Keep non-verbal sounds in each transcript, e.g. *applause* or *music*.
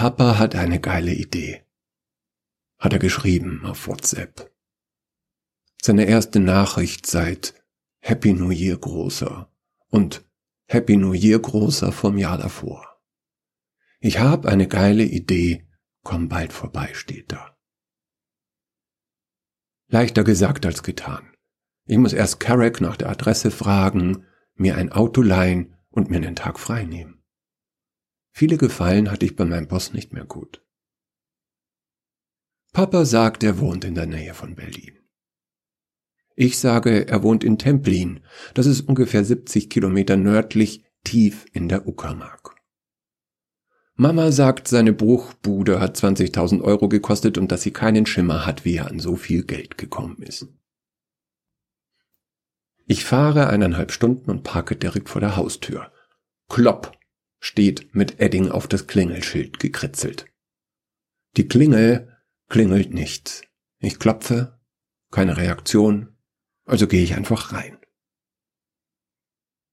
Papa hat eine geile Idee. Hat er geschrieben auf WhatsApp. Seine erste Nachricht seit Happy New Year Großer und Happy New Year Großer vom Jahr davor. Ich hab eine geile Idee, komm bald vorbei, steht da. Leichter gesagt als getan. Ich muss erst Carrick nach der Adresse fragen, mir ein Auto leihen und mir einen Tag frei nehmen. Viele Gefallen hatte ich bei meinem Boss nicht mehr gut. Papa sagt, er wohnt in der Nähe von Berlin. Ich sage, er wohnt in Templin. Das ist ungefähr 70 Kilometer nördlich, tief in der Uckermark. Mama sagt, seine Bruchbude hat 20.000 Euro gekostet und dass sie keinen Schimmer hat, wie er an so viel Geld gekommen ist. Ich fahre eineinhalb Stunden und parke direkt vor der Haustür. Klopp steht mit Edding auf das Klingelschild gekritzelt. Die Klingel klingelt nicht. Ich klopfe, keine Reaktion, also gehe ich einfach rein.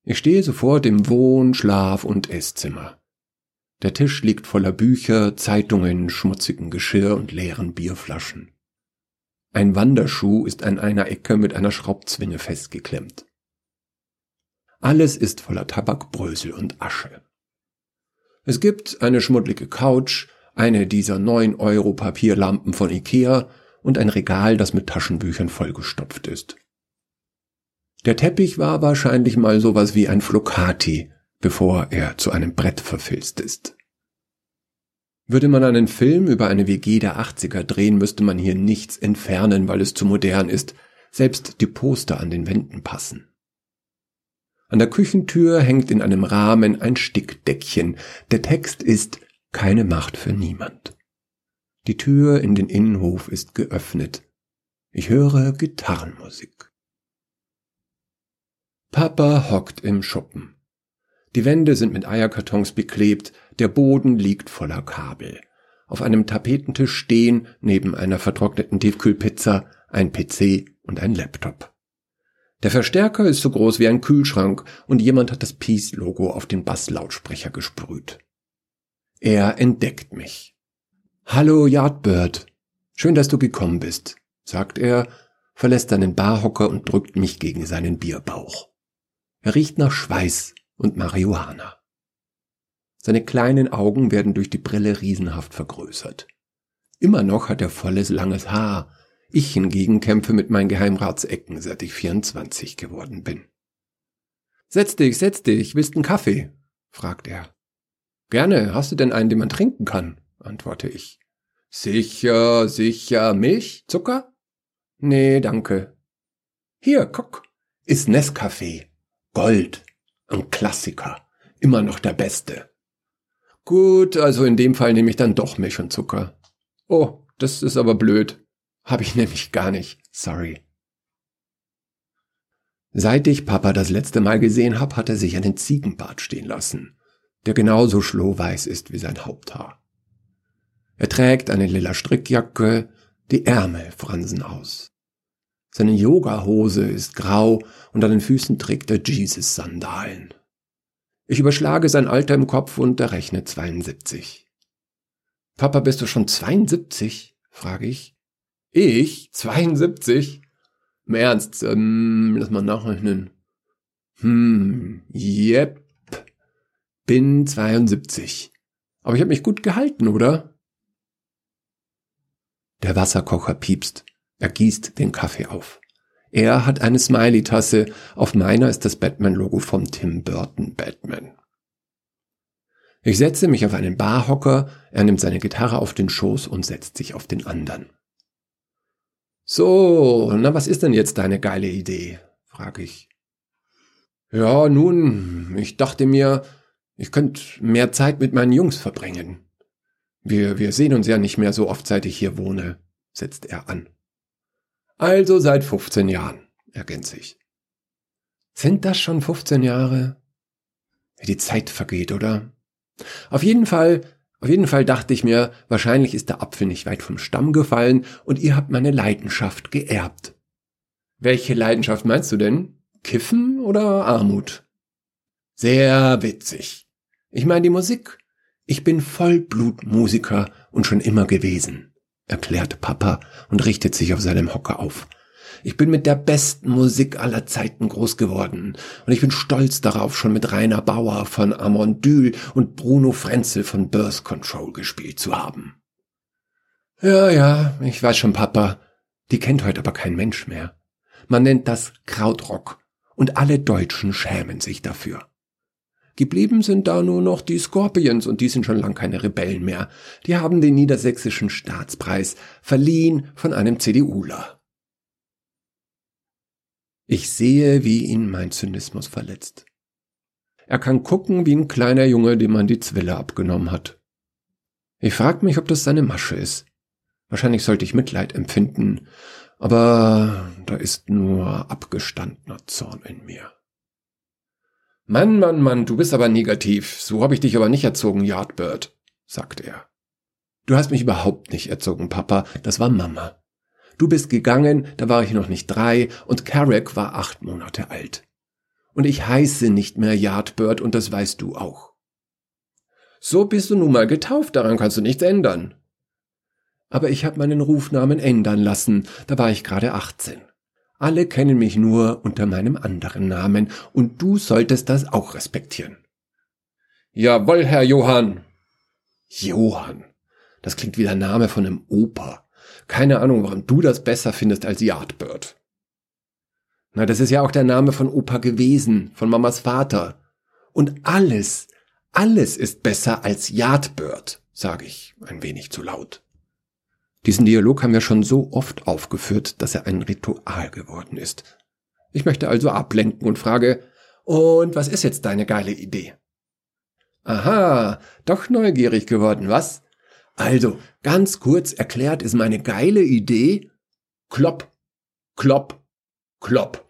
Ich stehe sofort im Wohn-, Schlaf- und Esszimmer. Der Tisch liegt voller Bücher, Zeitungen, schmutzigen Geschirr und leeren Bierflaschen. Ein Wanderschuh ist an einer Ecke mit einer Schraubzwinge festgeklemmt. Alles ist voller Tabakbrösel und Asche. Es gibt eine schmuddlige Couch, eine dieser neun Euro Papierlampen von Ikea und ein Regal, das mit Taschenbüchern vollgestopft ist. Der Teppich war wahrscheinlich mal sowas wie ein Flocati, bevor er zu einem Brett verfilzt ist. Würde man einen Film über eine WG der 80er drehen, müsste man hier nichts entfernen, weil es zu modern ist, selbst die Poster an den Wänden passen. An der Küchentür hängt in einem Rahmen ein Stickdeckchen. Der Text ist keine Macht für niemand. Die Tür in den Innenhof ist geöffnet. Ich höre Gitarrenmusik. Papa hockt im Schuppen. Die Wände sind mit Eierkartons beklebt, der Boden liegt voller Kabel. Auf einem Tapetentisch stehen, neben einer vertrockneten Tiefkühlpizza, ein PC und ein Laptop. Der Verstärker ist so groß wie ein Kühlschrank und jemand hat das Peace-Logo auf den Basslautsprecher gesprüht. Er entdeckt mich. Hallo Yardbird. Schön, dass du gekommen bist, sagt er, verlässt seinen Barhocker und drückt mich gegen seinen Bierbauch. Er riecht nach Schweiß und Marihuana. Seine kleinen Augen werden durch die Brille riesenhaft vergrößert. Immer noch hat er volles langes Haar, ich hingegen kämpfe mit meinen Geheimratsecken, seit ich 24 geworden bin. Setz dich, setz dich, willst einen Kaffee? fragt er. Gerne, hast du denn einen, den man trinken kann? antworte ich. Sicher, sicher, Milch, Zucker? Nee, danke. Hier, guck, ist Nescafé. Gold. Ein Klassiker. Immer noch der beste. Gut, also in dem Fall nehme ich dann doch Milch und Zucker. Oh, das ist aber blöd. Hab ich *laughs* nämlich gar nicht. Sorry. Seit ich Papa das letzte Mal gesehen hab, hat er sich einen Ziegenbart stehen lassen, der genauso schlohweiß ist wie sein Haupthaar. Er trägt eine lila Strickjacke, die Ärmel fransen aus. Seine Yogahose ist grau und an den Füßen trägt er Jesus-Sandalen. Ich überschlage sein Alter im Kopf und errechne 72. Papa, bist du schon 72? frage ich. Ich? 72? Im Ernst, ähm, lass mal nachrechnen. Hm, yep. Bin 72. Aber ich habe mich gut gehalten, oder? Der Wasserkocher piepst. Er gießt den Kaffee auf. Er hat eine Smiley-Tasse. Auf meiner ist das Batman-Logo vom Tim Burton Batman. Ich setze mich auf einen Barhocker, er nimmt seine Gitarre auf den Schoß und setzt sich auf den anderen. So, na was ist denn jetzt deine geile Idee? frage ich. Ja, nun, ich dachte mir, ich könnte mehr Zeit mit meinen Jungs verbringen. Wir, wir sehen uns ja nicht mehr so oft, seit ich hier wohne, setzt er an. Also seit 15 Jahren, ergänze ich. Sind das schon 15 Jahre? Wie die Zeit vergeht, oder? Auf jeden Fall auf jeden Fall dachte ich mir, wahrscheinlich ist der Apfel nicht weit vom Stamm gefallen und ihr habt meine Leidenschaft geerbt. Welche Leidenschaft meinst du denn? Kiffen oder Armut? Sehr witzig. Ich meine die Musik. Ich bin Vollblutmusiker und schon immer gewesen, erklärt Papa und richtet sich auf seinem Hocker auf. Ich bin mit der besten Musik aller Zeiten groß geworden und ich bin stolz darauf, schon mit Rainer Bauer von Amondyl und Bruno Frenzel von Birth Control gespielt zu haben. Ja, ja, ich weiß schon, Papa. Die kennt heute aber kein Mensch mehr. Man nennt das Krautrock und alle Deutschen schämen sich dafür. Geblieben sind da nur noch die Scorpions und die sind schon lang keine Rebellen mehr. Die haben den niedersächsischen Staatspreis verliehen von einem CDUler. Ich sehe, wie ihn mein Zynismus verletzt. Er kann gucken wie ein kleiner Junge, dem man die Zwille abgenommen hat. Ich frag mich, ob das seine Masche ist. Wahrscheinlich sollte ich Mitleid empfinden, aber da ist nur abgestandener Zorn in mir. Mann, Mann, Mann, du bist aber negativ. So habe ich dich aber nicht erzogen, Yardbird, sagt er. Du hast mich überhaupt nicht erzogen, Papa. Das war Mama. Du bist gegangen, da war ich noch nicht drei und Carrick war acht Monate alt. Und ich heiße nicht mehr Yardbird und das weißt du auch. So bist du nun mal getauft, daran kannst du nichts ändern aber ich habe meinen Rufnamen ändern lassen, da war ich gerade 18. Alle kennen mich nur unter meinem anderen Namen, und du solltest das auch respektieren. Jawohl, Herr Johann. Johann. Das klingt wie der Name von einem Opa. Keine Ahnung, warum du das besser findest als Yardbird. Na, das ist ja auch der Name von Opa gewesen, von Mamas Vater. Und alles, alles ist besser als Yardbird, sage ich ein wenig zu laut. Diesen Dialog haben wir schon so oft aufgeführt, dass er ein Ritual geworden ist. Ich möchte also ablenken und frage, und was ist jetzt deine geile Idee? Aha, doch neugierig geworden, was? Also, ganz kurz erklärt ist meine geile Idee Klopp, Klopp, Klopp.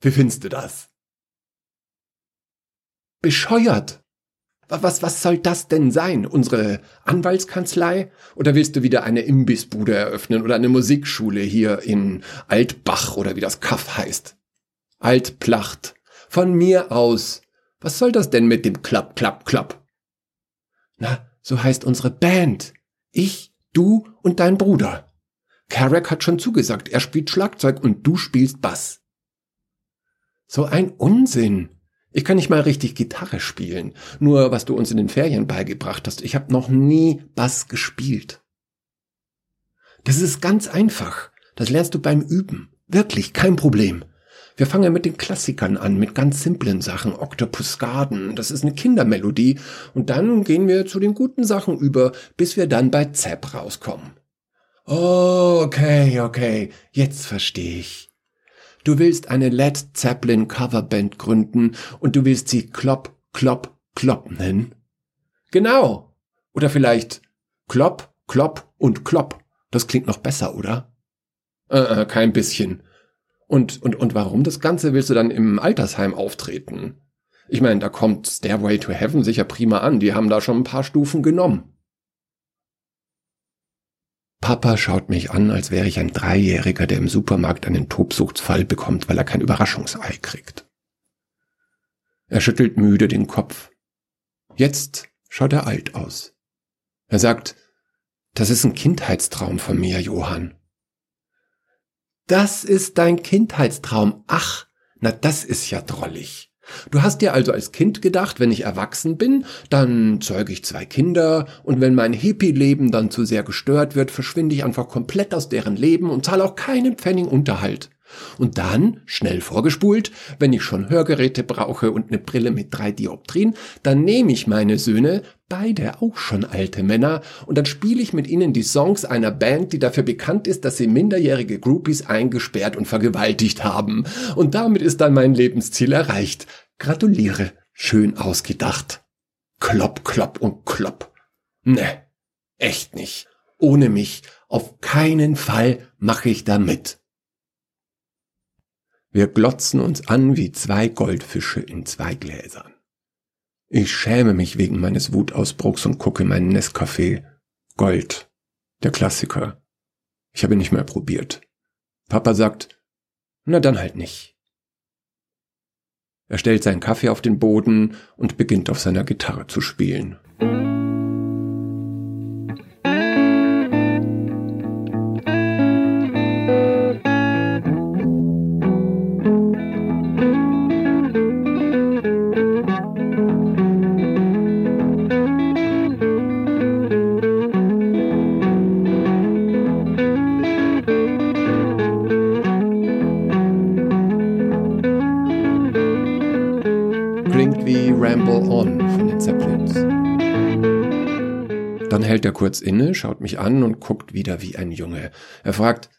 Wie findest du das? Bescheuert, was, was soll das denn sein? Unsere Anwaltskanzlei? Oder willst du wieder eine Imbissbude eröffnen oder eine Musikschule hier in Altbach oder wie das Kaff heißt? Altplacht. Von mir aus. Was soll das denn mit dem Klapp, Klapp, Klapp? Na, so heißt unsere Band. Ich, du und dein Bruder. Carrack hat schon zugesagt, er spielt Schlagzeug und du spielst Bass. So ein Unsinn. Ich kann nicht mal richtig Gitarre spielen. Nur was du uns in den Ferien beigebracht hast. Ich habe noch nie Bass gespielt. Das ist ganz einfach. Das lernst du beim Üben. Wirklich, kein Problem. Wir fangen mit den Klassikern an, mit ganz simplen Sachen. Octopus Garden, das ist eine Kindermelodie. Und dann gehen wir zu den guten Sachen über, bis wir dann bei Zepp rauskommen. Okay, okay, jetzt verstehe ich. Du willst eine Led Zeppelin Coverband gründen und du willst sie Klopp, Klopp, Klopp nennen? Genau. Oder vielleicht Klopp, Klopp und Klopp. Das klingt noch besser, oder? Äh, äh, kein bisschen. Und, und, und warum das Ganze willst du dann im Altersheim auftreten? Ich meine, da kommt Stairway to Heaven sicher prima an. Die haben da schon ein paar Stufen genommen. Papa schaut mich an, als wäre ich ein Dreijähriger, der im Supermarkt einen Tobsuchtsfall bekommt, weil er kein Überraschungsei kriegt. Er schüttelt müde den Kopf. Jetzt schaut er alt aus. Er sagt, das ist ein Kindheitstraum von mir, Johann. Das ist dein Kindheitstraum. Ach, na das ist ja drollig. Du hast dir also als Kind gedacht, wenn ich erwachsen bin, dann zeuge ich zwei Kinder und wenn mein Hippie-Leben dann zu sehr gestört wird, verschwinde ich einfach komplett aus deren Leben und zahle auch keinen Pfennig Unterhalt. Und dann, schnell vorgespult, wenn ich schon Hörgeräte brauche und eine Brille mit drei Dioptrien, dann nehme ich meine Söhne, beide auch schon alte Männer, und dann spiele ich mit ihnen die Songs einer Band, die dafür bekannt ist, dass sie minderjährige Groupies eingesperrt und vergewaltigt haben. Und damit ist dann mein Lebensziel erreicht. Gratuliere, schön ausgedacht. Klopp, klopp und klopp. Ne, echt nicht. Ohne mich, auf keinen Fall mache ich da mit. Wir glotzen uns an wie zwei Goldfische in zwei Gläsern. Ich schäme mich wegen meines Wutausbruchs und gucke meinen Nescafé. Gold. Der Klassiker. Ich habe nicht mehr probiert. Papa sagt, na dann halt nicht. Er stellt seinen Kaffee auf den Boden und beginnt auf seiner Gitarre zu spielen. Ramble On von den Zeppelins. Dann hält er kurz inne, schaut mich an und guckt wieder wie ein Junge. Er fragt,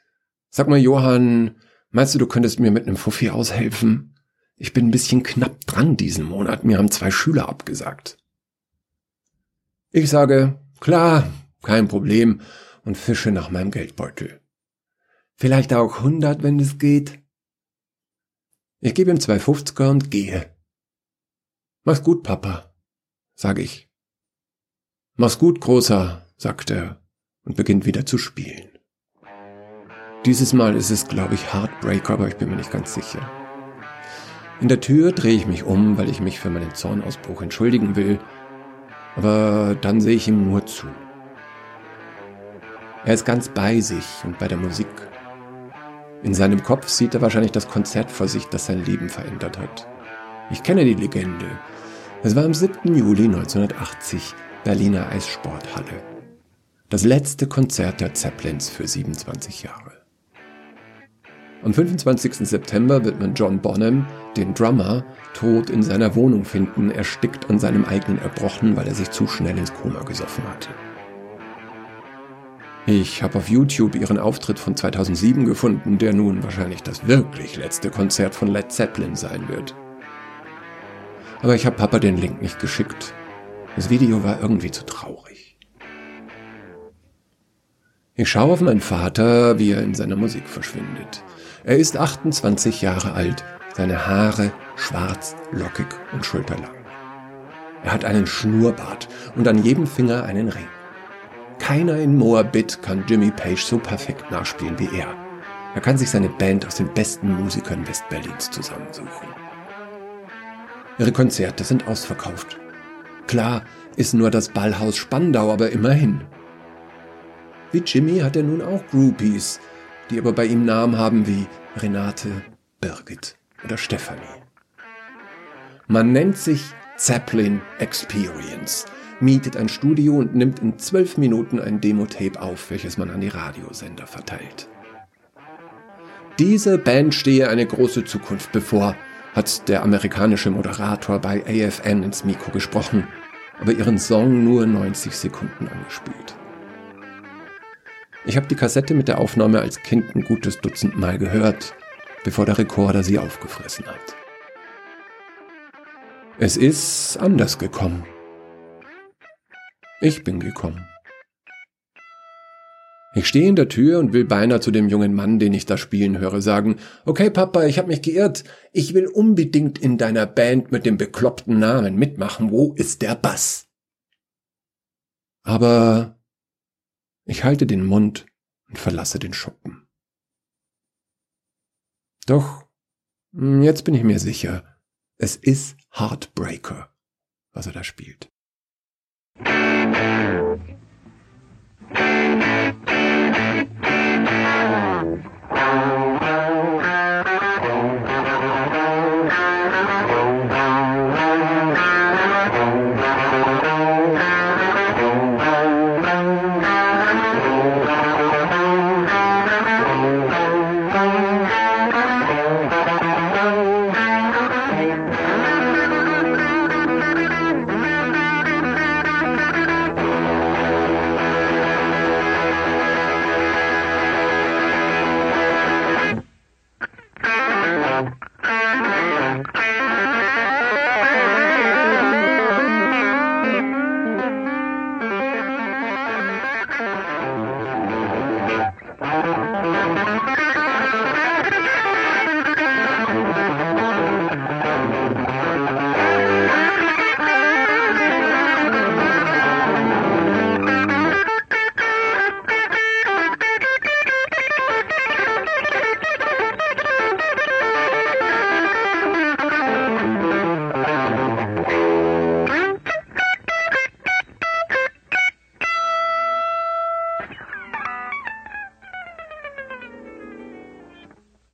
sag mal Johann, meinst du, du könntest mir mit einem Fuffi aushelfen? Ich bin ein bisschen knapp dran diesen Monat, mir haben zwei Schüler abgesagt. Ich sage, klar, kein Problem und fische nach meinem Geldbeutel. Vielleicht auch hundert, wenn es geht. Ich gebe ihm zwei Fünfziger und gehe. Mach's gut, Papa, sage ich. Mach's gut, Großer, sagt er und beginnt wieder zu spielen. Dieses Mal ist es, glaube ich, Heartbreaker, aber ich bin mir nicht ganz sicher. In der Tür drehe ich mich um, weil ich mich für meinen Zornausbruch entschuldigen will, aber dann sehe ich ihm nur zu. Er ist ganz bei sich und bei der Musik. In seinem Kopf sieht er wahrscheinlich das Konzert vor sich, das sein Leben verändert hat. Ich kenne die Legende. Es war am 7. Juli 1980, Berliner Eissporthalle. Das letzte Konzert der Zeppelins für 27 Jahre. Am 25. September wird man John Bonham, den Drummer, tot in seiner Wohnung finden, erstickt an seinem eigenen Erbrochen, weil er sich zu schnell ins Koma gesoffen hatte. Ich habe auf YouTube ihren Auftritt von 2007 gefunden, der nun wahrscheinlich das wirklich letzte Konzert von Led Zeppelin sein wird. Aber ich habe Papa den Link nicht geschickt. Das Video war irgendwie zu traurig. Ich schaue auf meinen Vater, wie er in seiner Musik verschwindet. Er ist 28 Jahre alt, seine Haare schwarz, lockig und schulterlang. Er hat einen Schnurrbart und an jedem Finger einen Ring. Keiner in Moabit kann Jimmy Page so perfekt nachspielen wie er. Er kann sich seine Band aus den besten Musikern Westberlins zusammensuchen. Ihre Konzerte sind ausverkauft. Klar ist nur das Ballhaus Spandau, aber immerhin. Wie Jimmy hat er nun auch Groupies, die aber bei ihm Namen haben wie Renate, Birgit oder Stephanie. Man nennt sich Zeppelin Experience mietet ein Studio und nimmt in zwölf Minuten ein Demo-Tape auf, welches man an die Radiosender verteilt. Diese Band stehe eine große Zukunft bevor, hat der amerikanische Moderator bei AFN ins Mikro gesprochen, aber ihren Song nur 90 Sekunden angespielt. Ich habe die Kassette mit der Aufnahme als Kind ein gutes Dutzend Mal gehört, bevor der Rekorder sie aufgefressen hat. Es ist anders gekommen. Ich bin gekommen. Ich stehe in der Tür und will beinahe zu dem jungen Mann, den ich da spielen höre, sagen, okay Papa, ich habe mich geirrt, ich will unbedingt in deiner Band mit dem bekloppten Namen mitmachen, wo ist der Bass? Aber ich halte den Mund und verlasse den Schuppen. Doch, hm, jetzt bin ich mir sicher, es ist Heartbreaker, was er da spielt.